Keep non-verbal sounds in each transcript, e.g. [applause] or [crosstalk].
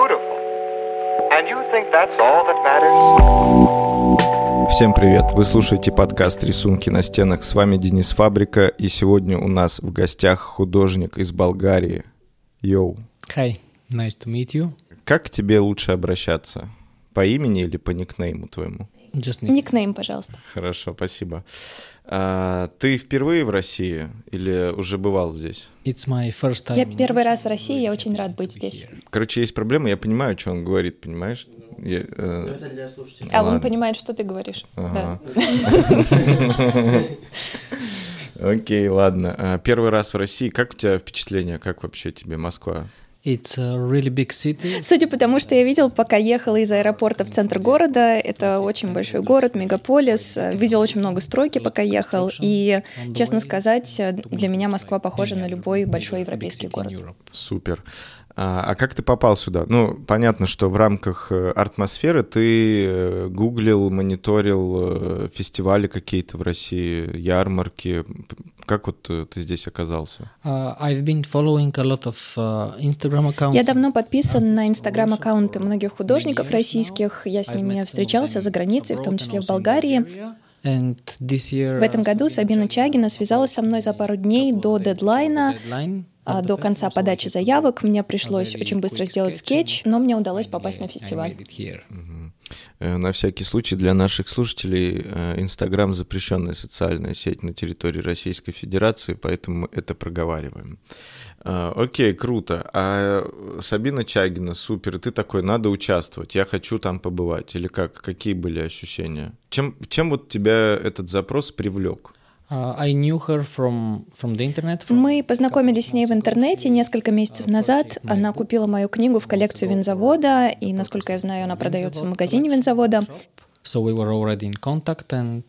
beautiful. And you think that's all that matters? Всем привет! Вы слушаете подкаст «Рисунки на стенах». С вами Денис Фабрика, и сегодня у нас в гостях художник из Болгарии. Йоу! Hi, nice to meet you. Как к тебе лучше обращаться? По имени или по никнейму твоему? Just Nick. Никнейм, пожалуйста. Хорошо, спасибо. А, ты впервые в России или уже бывал здесь? It's my first time Я первый раз в России, я очень рад быть здесь. Короче, есть проблема, я понимаю, что он говорит, понимаешь? Я, э, А Ладно. он понимает, что ты говоришь. Ага. Да. [laughs] Окей, ладно. А, Первый раз в России. Как у тебя впечатление? Как вообще тебе Москва? It's a really big city. Судя по тому, что я видел, пока ехала из аэропорта в центр города, это очень большой город, мегаполис. Видел очень много стройки, пока ехал. И, честно сказать, для меня Москва похожа на любой большой европейский город. Супер. А, а как ты попал сюда? Ну, понятно, что в рамках э, артмосферы ты э, гуглил, мониторил э, фестивали какие-то в России, ярмарки. Как вот э, ты здесь оказался? Uh, I've been following a lot of uh, Instagram accounts. Я давно подписан на инстаграм-аккаунты многих художников российских. Я с ними встречался за границей, в том числе в Болгарии. And this year, В этом году Сабина Чагина связалась со мной за пару дней до дедлайна. deadline А До конца подачи заявок мне пришлось очень быстро сделать скетч, но мне удалось попасть на фестиваль. На всякий случай для наших слушателей э, Инстаграм запрещенная социальная сеть на территории Российской Федерации, поэтому мы это проговариваем. А, Окей, круто. А Сабина Чагина, супер, ты такой, надо участвовать, я хочу там побывать. Или как? Какие были ощущения? Чем, чем вот тебя этот запрос привлек? Uh, I knew her from, from the internet. from Мы познакомились с ней в интернете несколько месяцев назад. Она купила мою книгу в коллекцию винзавода, и, насколько я знаю, она продается в магазине винзавода. So we were already in contact, and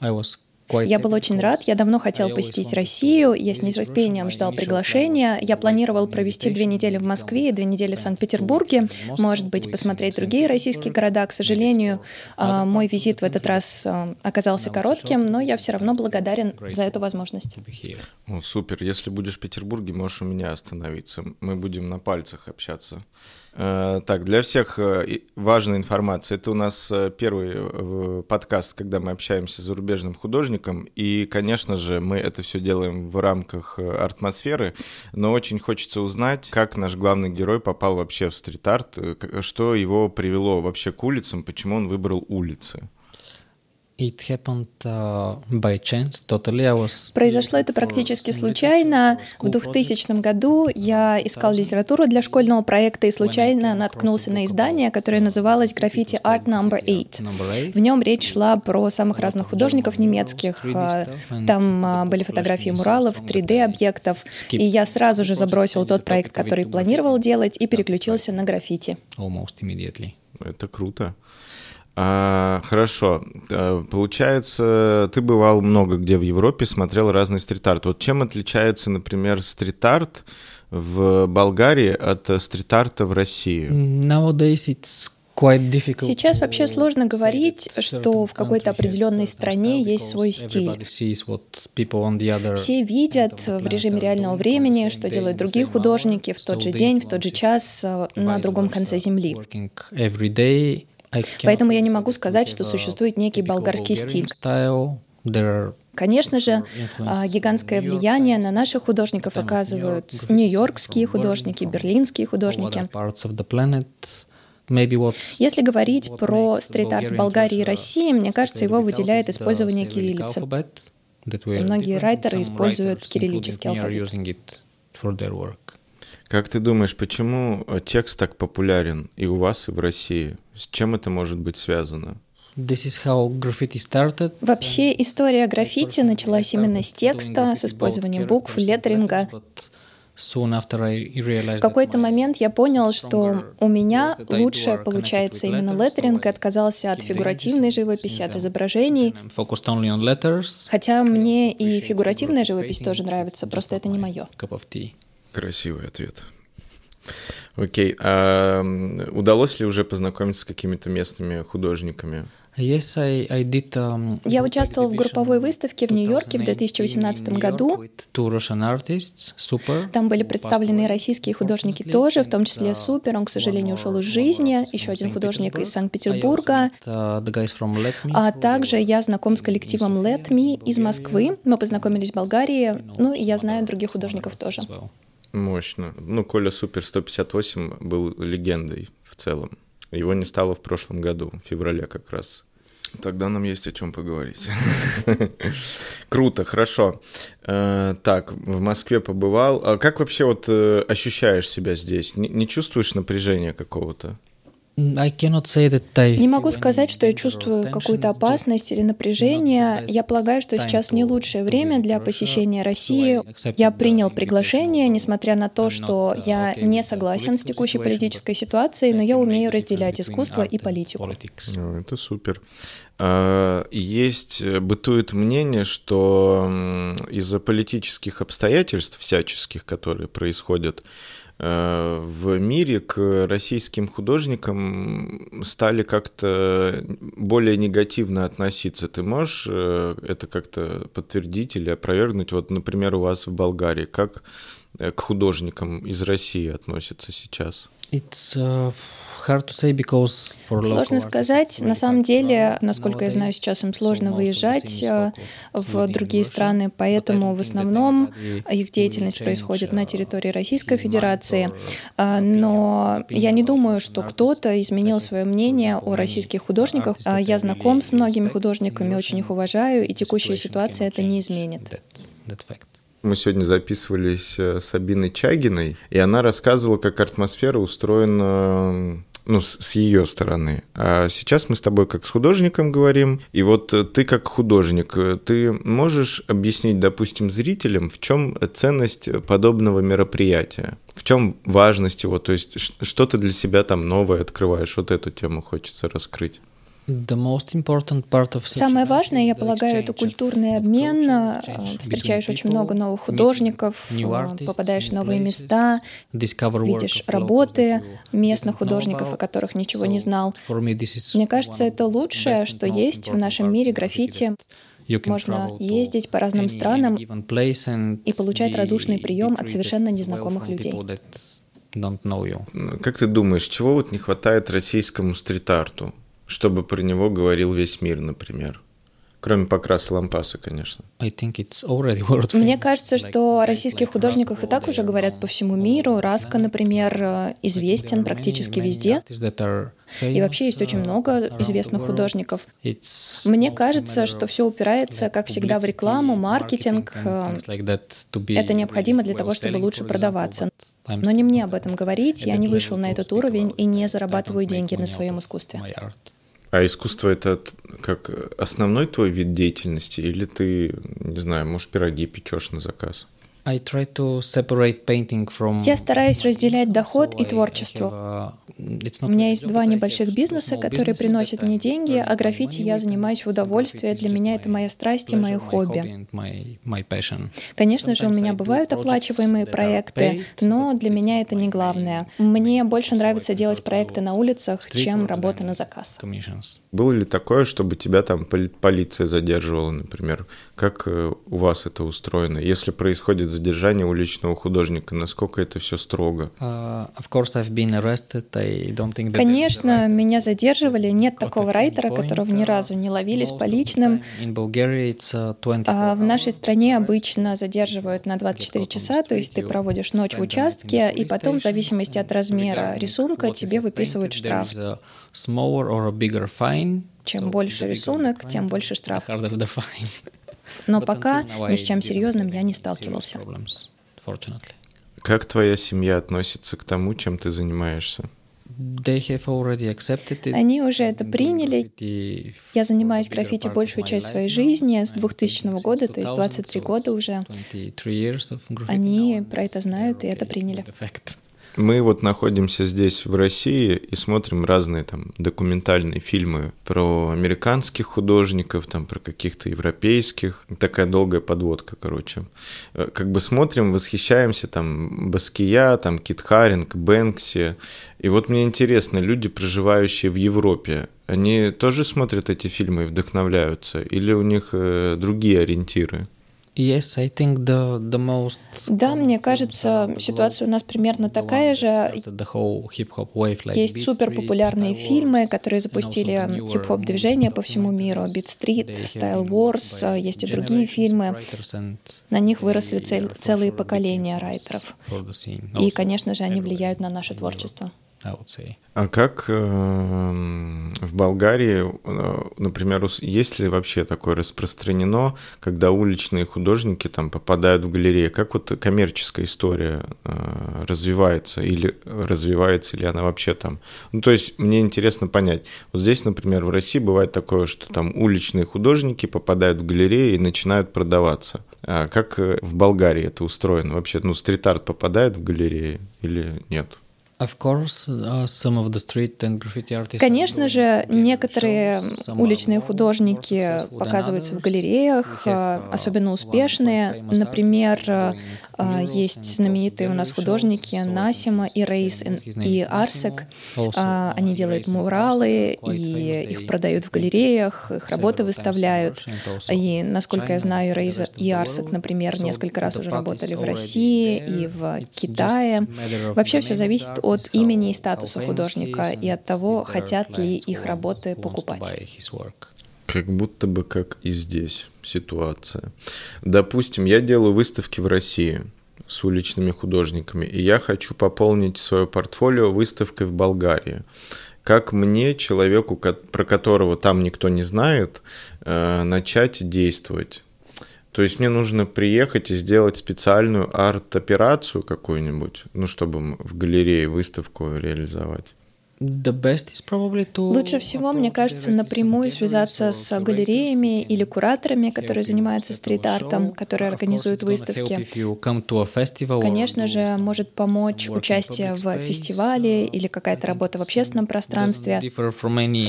I was Я был очень рад, я давно хотел посетить Россию, я с нетерпением ждал приглашения. Я планировал провести две недели в Москве и две недели в Санкт-Петербурге, может быть, посмотреть другие российские города. К сожалению, а, мой визит в этот раз а, оказался коротким, но я все равно благодарен за эту возможность. О, супер, если будешь в Петербурге, можешь у меня остановиться. Мы будем на пальцах общаться. Э, Так, для всех э, важная информация. Это у нас э, первый подкаст, когда мы общаемся с зарубежным художником. И, конечно же, мы это все делаем в рамках артмосферы. Но очень хочется узнать, как наш главный герой попал вообще в стрит-арт, что его привело вообще к улицам, почему он выбрал улицы. It happened uh, by chance, totally. I was Произошло это практически случайно. for В school 2000 году я искал литературу для школьного проекта и случайно наткнулся на издание, которое uh, называлось it «Граффити was Art Graffiti 8». Art Number В нем речь шла про самых разных художников немецких. а, Там а, были фотографии муралов, 3D-объектов. И я сразу же забросил тот проект, который планировал делать, и переключился на граффити. Almost immediately. Это круто. А, хорошо. А, Получается, ты бывал много где в Европе, смотрел разный стрит-арт. Вот чем отличается, например, стрит-арт в Болгарии от э, стрит-арта в России? Nowadays it's quite difficult. Сейчас вообще сложно say говорить, что в какой-то определенной стране есть свой стиль. Все видят в режиме реального времени, что делают другие художники в тот же день, в тот же час э, на другом конце Земли. Поэтому я не могу сказать, что существует некий typical болгарский стиль. Конечно же, а, гигантское влияние на наших художников оказывают нью-йоркские художники, берлинские художники. Если говорить про стрит-арт Болгарии и России, мне кажется, его выделяет использование кириллицы. многие райтеры используют кириллический алфавит. Как ты думаешь, почему э, текст так популярен и у вас, и в России? С чем это может быть связано? This is how graffiti started. Вообще, история граффити началась именно с текста, с использованием букв, леттеринга. В какой-то момент я понял, что у меня лучше получается именно леттеринг и отказался от фигуративной живописи, от изображений. Хотя мне и фигуративная живопись тоже нравится, просто это не мое. Красивый ответ. Окей. А удалось ли уже познакомиться с какими-то местными художниками? Yes, I, I did, um, Я участвовал в групповой выставке в Нью-Йорке в 2018 году. Super, Там были представлены российские художники тоже, в том числе Супер, он, к сожалению, ушел из жизни, еще один художник из Санкт-Петербурга. А также я знаком с коллективом Let Me из Москвы. Мы познакомились в Болгарии, ну и я знаю других художников тоже. Мощно. Ну, Коля Супер 158 был легендой в целом. Его не стало в прошлом году, в феврале как раз. Тогда нам есть о чем поговорить. [laughs] Круто, хорошо. Э, так, в Москве побывал. А как вообще вот э, ощущаешь себя здесь? Не, не чувствуешь напряжения какого-то? Не могу сказать, что я чувствую какую-то опасность или напряжение. Я полагаю, что сейчас не лучшее время для посещения России. Я принял приглашение, несмотря на то, что я не согласен с текущей политической ситуацией, но я умею разделять искусство и политику. Это супер. А, есть, э, бытует мнение, что из-за политических обстоятельств всяческих, которые происходят, Э, в мире к российским художникам стали как-то более негативно относиться. Ты можешь э, это как-то подтвердить или опровергнуть? Вот, например, у вас в Болгарии как э, к художникам из России относятся сейчас? It's, uh, Сложно сказать. На самом деле, насколько я знаю, сейчас им сложно выезжать э, в другие страны, поэтому в основном их деятельность происходит на территории Российской Федерации. А, но я не думаю, что кто-то изменил свое мнение о российских художниках. А, я знаком с многими художниками, очень их уважаю, и текущая ситуация это не изменит. Мы сегодня записывались э, с Абиной Чагиной, и она рассказывала, как атмосфера устроена ну, с, ее стороны. А сейчас мы с тобой как с художником говорим, и вот э, ты как художник, э, ты можешь объяснить, допустим, зрителям, в чем ценность подобного мероприятия? В чем важность его? То есть что ты для себя там новое открываешь? Вот эту тему хочется раскрыть. Самое важное, я полагаю, это культурный обмен. А, встречаешь очень много новых художников, а, попадаешь в новые места, видишь работы местных художников, о которых ничего не знал. Мне кажется, это лучшее, что есть в нашем мире граффити. Можно ездить по разным странам и получать радушный прием от совершенно незнакомых людей. Как ты думаешь, чего вот не хватает российскому стрит-арту? Чтобы про него говорил весь мир, например. Кроме Покраса Лампаса, конечно. Мне кажется, что о российских художниках и так уже говорят по всему миру. Раска, например, известен практически везде. И вообще есть очень много известных художников. Мне кажется, что все упирается, как всегда, в рекламу, маркетинг. Это необходимо для того, чтобы лучше продаваться. Но не мне об этом говорить. Я не вышел на этот уровень и не зарабатываю деньги на своем искусстве. А искусство это как основной твой вид деятельности, или ты, не знаю, может, пироги печешь на заказ? Я стараюсь разделять доход и творчество. У меня есть два небольших бизнеса, которые приносят мне деньги, а граффити я занимаюсь в удовольствие. Для меня это моя страсть и мое хобби. Конечно же, у меня бывают оплачиваемые проекты, но для меня это не главное. Мне больше нравится делать проекты на улицах, чем работа на заказ. Было ли такое, чтобы тебя там полиция задерживала, например? Как э, у вас это устроено? Если происходит задержание уличного художника, насколько это все строго? Uh, arrested, Конечно, меня задерживали. Нет такого райтера, которого ни разу не ловили с поличным. А в нашей стране обычно задерживают на 24 часа, то есть ты проводишь ночь в участке, и потом, в зависимости от размера рисунка, тебе выписывают штраф. Чем больше рисунок, тем больше штраф. Но пока ни с чем серьезным я не сталкивался. Как твоя семья относится к тому, чем ты занимаешься? Они уже это приняли. Я занимаюсь граффити большую часть своей жизни с 2000 года, то есть 23 года уже. Они про это знают и это приняли. Мы вот находимся здесь, в России, и смотрим разные там документальные фильмы про американских художников, там про каких-то европейских. Такая долгая подводка, короче. Э, как бы смотрим, восхищаемся там Баския, там Кит Харинг, Бэнкси. И вот мне интересно, люди, проживающие в Европе, они тоже смотрят эти фильмы и вдохновляются? Или у них э, другие ориентиры? Yes, I think the, the most Да, мне кажется, ситуация у нас примерно такая же. Есть супер популярные фильмы, которые запустили хип-хоп движение по всему миру. Beat Street, Style Wars, есть и другие фильмы. На них выросли цель, целые поколения райтеров. И, конечно же, они влияют на наше творчество. А как э, в Болгарии, э, например, есть ли вообще такое распространено, когда уличные художники там попадают в галереи? Как вот коммерческая история э, развивается или развивается ли она вообще там? Ну, то есть мне интересно понять. Вот здесь, например, в России бывает такое, что там уличные художники попадают в галереи и начинают продаваться. А как в Болгарии это устроено? Вообще, ну, стрит-арт попадает в галереи или нет? Uh, Конечно же, некоторые уличные художники показываются в галереях, uh, особенно успешные. Например, есть знаменитые у нас художники Насима и Рейс и Арсек. Они делают муралы, и их продают в галереях, их работы выставляют. И, насколько я знаю, Рейс и Арсек, например, несколько раз уже работали в России и в Китае. Вообще все зависит от имени и статуса художника и от того, хотят ли их работы покупать. Как будто бы как и здесь ситуация. Допустим, я делаю выставки в России с уличными художниками, и я хочу пополнить свое портфолио выставкой в Болгарии. Как мне, человеку, про которого там никто не знает, э, начать действовать? То есть мне нужно приехать и сделать специальную арт-операцию какую-нибудь, ну, чтобы в галерее выставку реализовать. Лучше всего, мне кажется, напрямую связаться с галереями или кураторами, которые занимаются стрит-артом, которые организуют выставки. Конечно же, может помочь участие в фестивале или какая-то работа в общественном пространстве.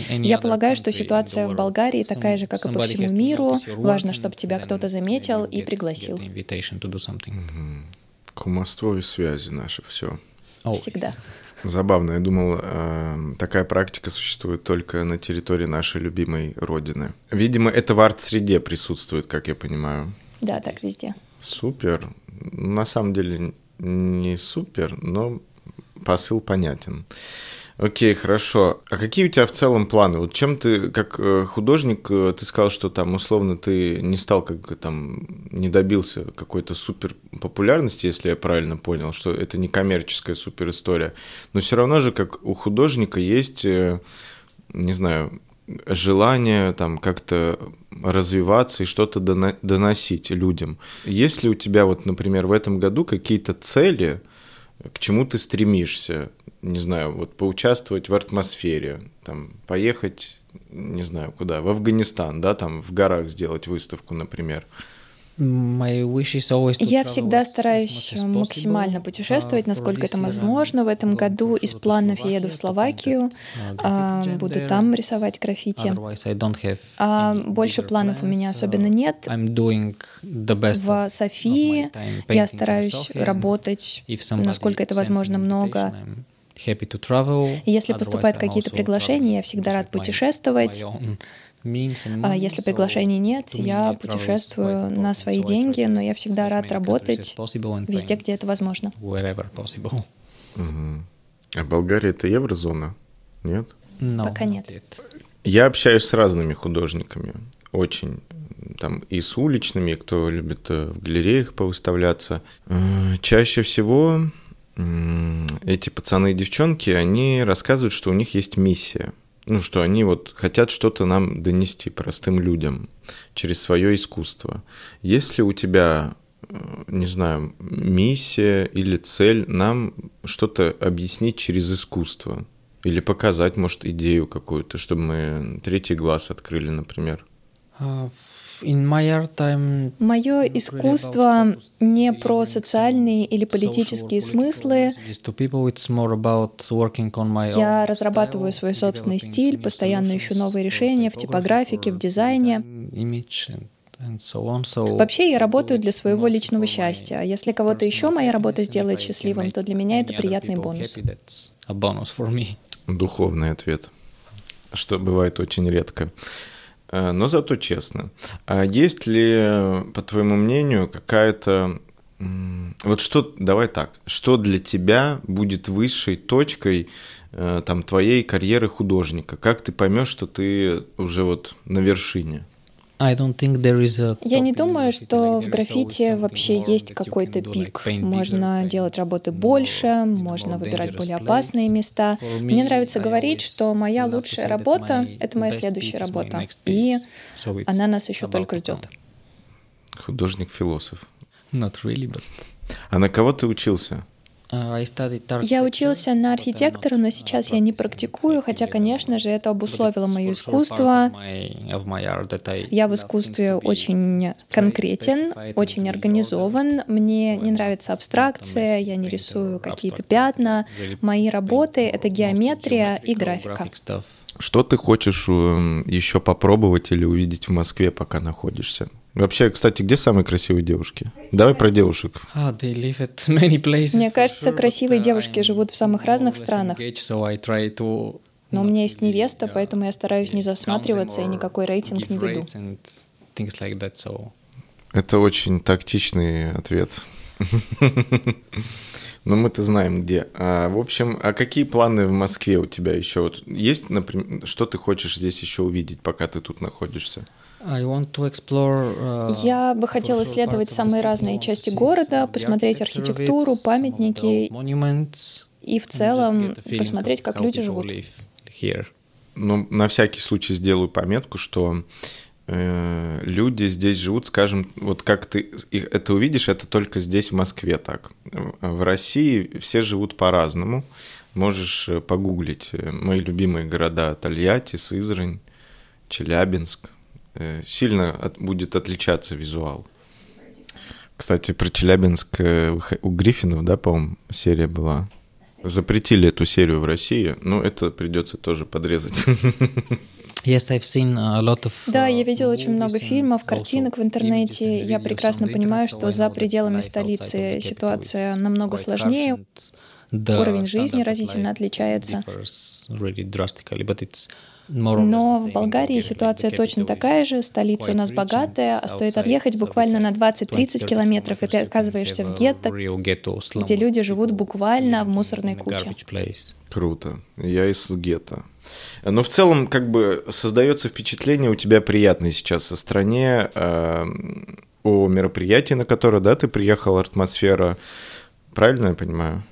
Я полагаю, что ситуация в Болгарии такая же, как и по всему миру. Важно, чтобы тебя кто-то заметил и пригласил. Кумовство и связи наши, все. Всегда. Забавно. Я думал, э, такая практика существует только на территории нашей любимой родины. Видимо, это в арт-среде присутствует, как я понимаю. Да, так везде. Супер. На самом деле не супер, но посыл понятен. Окей, хорошо. А какие у тебя в целом планы? Вот чем ты, как э, художник, э, ты сказал, что там условно ты не стал как там, не добился какой-то супер популярности, если я правильно понял, что это не коммерческая супер история. Но все равно же, как у художника есть, э, не знаю, желание там как-то развиваться и что-то доносить людям. Есть ли у тебя вот, например, в этом году какие-то цели, к чему ты стремишься? не знаю, вот поучаствовать в атмосфере, там, поехать, не знаю, куда, в Афганистан, да, там, в горах сделать выставку, например. Я всегда стараюсь максимально путешествовать, насколько это возможно. В этом году из планов я еду в Словакию, а, буду там рисовать граффити. А больше планов у меня особенно нет. В Софии я стараюсь работать, насколько это возможно, много если поступают какие-то приглашения, я всегда рад путешествовать. А если приглашений нет, я путешествую на свои деньги, но я всегда рад работать везде, где это возможно. А Болгария — это еврозона? Нет? Пока нет. Я общаюсь с разными художниками, очень там и с уличными, кто любит э, в галереях повыставляться. Э, чаще всего эти пацаны и девчонки, они рассказывают, что у них есть миссия. Ну, что они вот хотят что-то нам донести простым людям через свое искусство. Если у тебя, э, не знаю, миссия или цель нам что-то объяснить через искусство, или показать, может, идею какую-то, чтобы мы третий глаз открыли, например. Мое искусство не про социальные или политические смыслы. Я разрабатываю свой собственный стиль, постоянно ищу новые решения в типографике, в дизайне. Вообще я работаю для своего личного счастья. А если кого-то еще моя работа сделает счастливым, то для меня это приятный бонус. Духовный ответ, что бывает очень редко. Э, но зато честно. А есть ли, по твоему мнению, какая-то... Вот что, давай так, что для тебя будет высшей точкой э, там, твоей карьеры художника? Как ты поймешь, что ты уже вот на вершине? Я не думаю, что в граффити вообще есть какой-то пик. Можно делать работы больше, можно выбирать более опасные места. Мне нравится говорить, что моя лучшая работа — это моя следующая работа, и она нас еще только ждет. Художник-философ. Not really, but... А на кого ты учился? А, я учился на архитектора, но сейчас я не практикую, хотя, конечно же, это обусловило мое искусство. Я в искусстве очень конкретен, очень организован. Мне не нравится абстракция, я не рисую какие-то пятна. Мои работы — это геометрия и графика. Что ты хочешь эм, еще попробовать или увидеть в Москве, пока находишься? Вообще, кстати, где самые красивые девушки? Давай про девушек. Ah, Мне кажется, красивые девушки живут в самых разных странах. Но у меня есть невеста, поэтому я стараюсь не засматриваться и никакой рейтинг не веду. Это очень тактичный ответ. Но мы-то знаем где. А, в общем, а какие планы в Москве у тебя еще? Вот есть, например, что ты хочешь здесь еще увидеть, пока ты тут находишься? Uh, Я бы хотела исследовать самые разные части города, посмотреть архитектуру, памятники и в целом посмотреть, как люди живут. Ну, на всякий случай сделаю пометку, что э, люди здесь живут, скажем, вот как ты это увидишь, это только здесь, в Москве так. В России все живут по-разному. Можешь э, погуглить э, мои любимые города Тольятти, Сызрань, Челябинск. Э, сильно от, будет отличаться визуал. Кстати, про Челябинск э, у Гриффинов, да, по-моему, серия была. Запретили эту серию в России, но это придется тоже подрезать. [laughs] Yes, I've seen a lot of, да, я видел очень много фильмов, картинок в интернете. Я прекрасно понимаю, что за пределами столицы ситуация намного сложнее. Уровень жизни разительно отличается. Но в Болгарии ситуация точно такая же, столица у нас богатая, а стоит отъехать буквально на 20-30 километров, и ты оказываешься в гетто, где люди живут буквально в мусорной куче. Круто. Я из гетто. Но в целом, как бы создается впечатление у тебя приятное сейчас о стране, э, о мероприятии, на которое, да, ты приехал, атмосфера. Правильно я понимаю?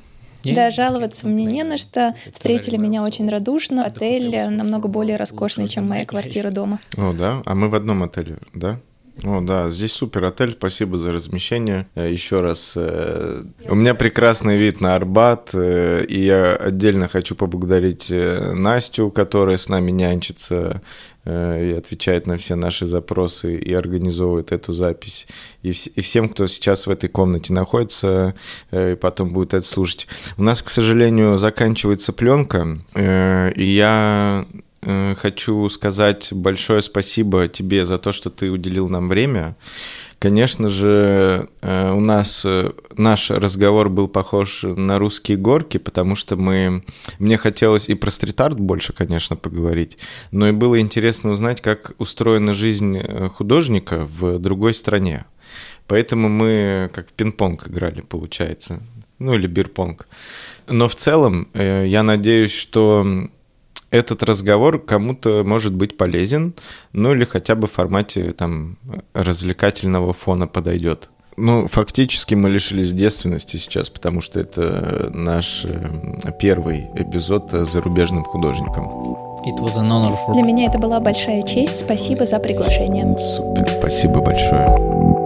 Да, жаловаться мне не на что. Встретили меня очень радушно. Отель намного более роскошный, чем моя квартира дома. О, да? А мы в одном отеле, да? О, да, здесь супер отель, спасибо за размещение. Э, Еще раз, э, у меня прекрасный вид на Арбат, э, и я отдельно хочу поблагодарить Настю, которая с нами нянчится и отвечает на все наши запросы и организовывает эту запись. И, вс- и всем, кто сейчас в этой комнате находится и потом будет это слушать. У нас, к сожалению, заканчивается пленка, и я хочу сказать большое спасибо тебе за то, что ты уделил нам время. Конечно же, э, у нас э, наш разговор был похож на русские горки, потому что мы... Мне хотелось и про стрит-арт больше, конечно, поговорить, но и было интересно узнать, как устроена жизнь художника в другой стране. Поэтому мы как в пинг-понг играли, получается. Ну или бирпонг. Но в целом я надеюсь, что этот разговор кому-то может быть полезен, ну или хотя бы в формате там развлекательного фона подойдет. Ну, фактически мы лишились девственности сейчас, потому что это наш э, первый эпизод с зарубежным художником. Для меня это была большая честь. Спасибо за приглашение. Супер, спасибо большое.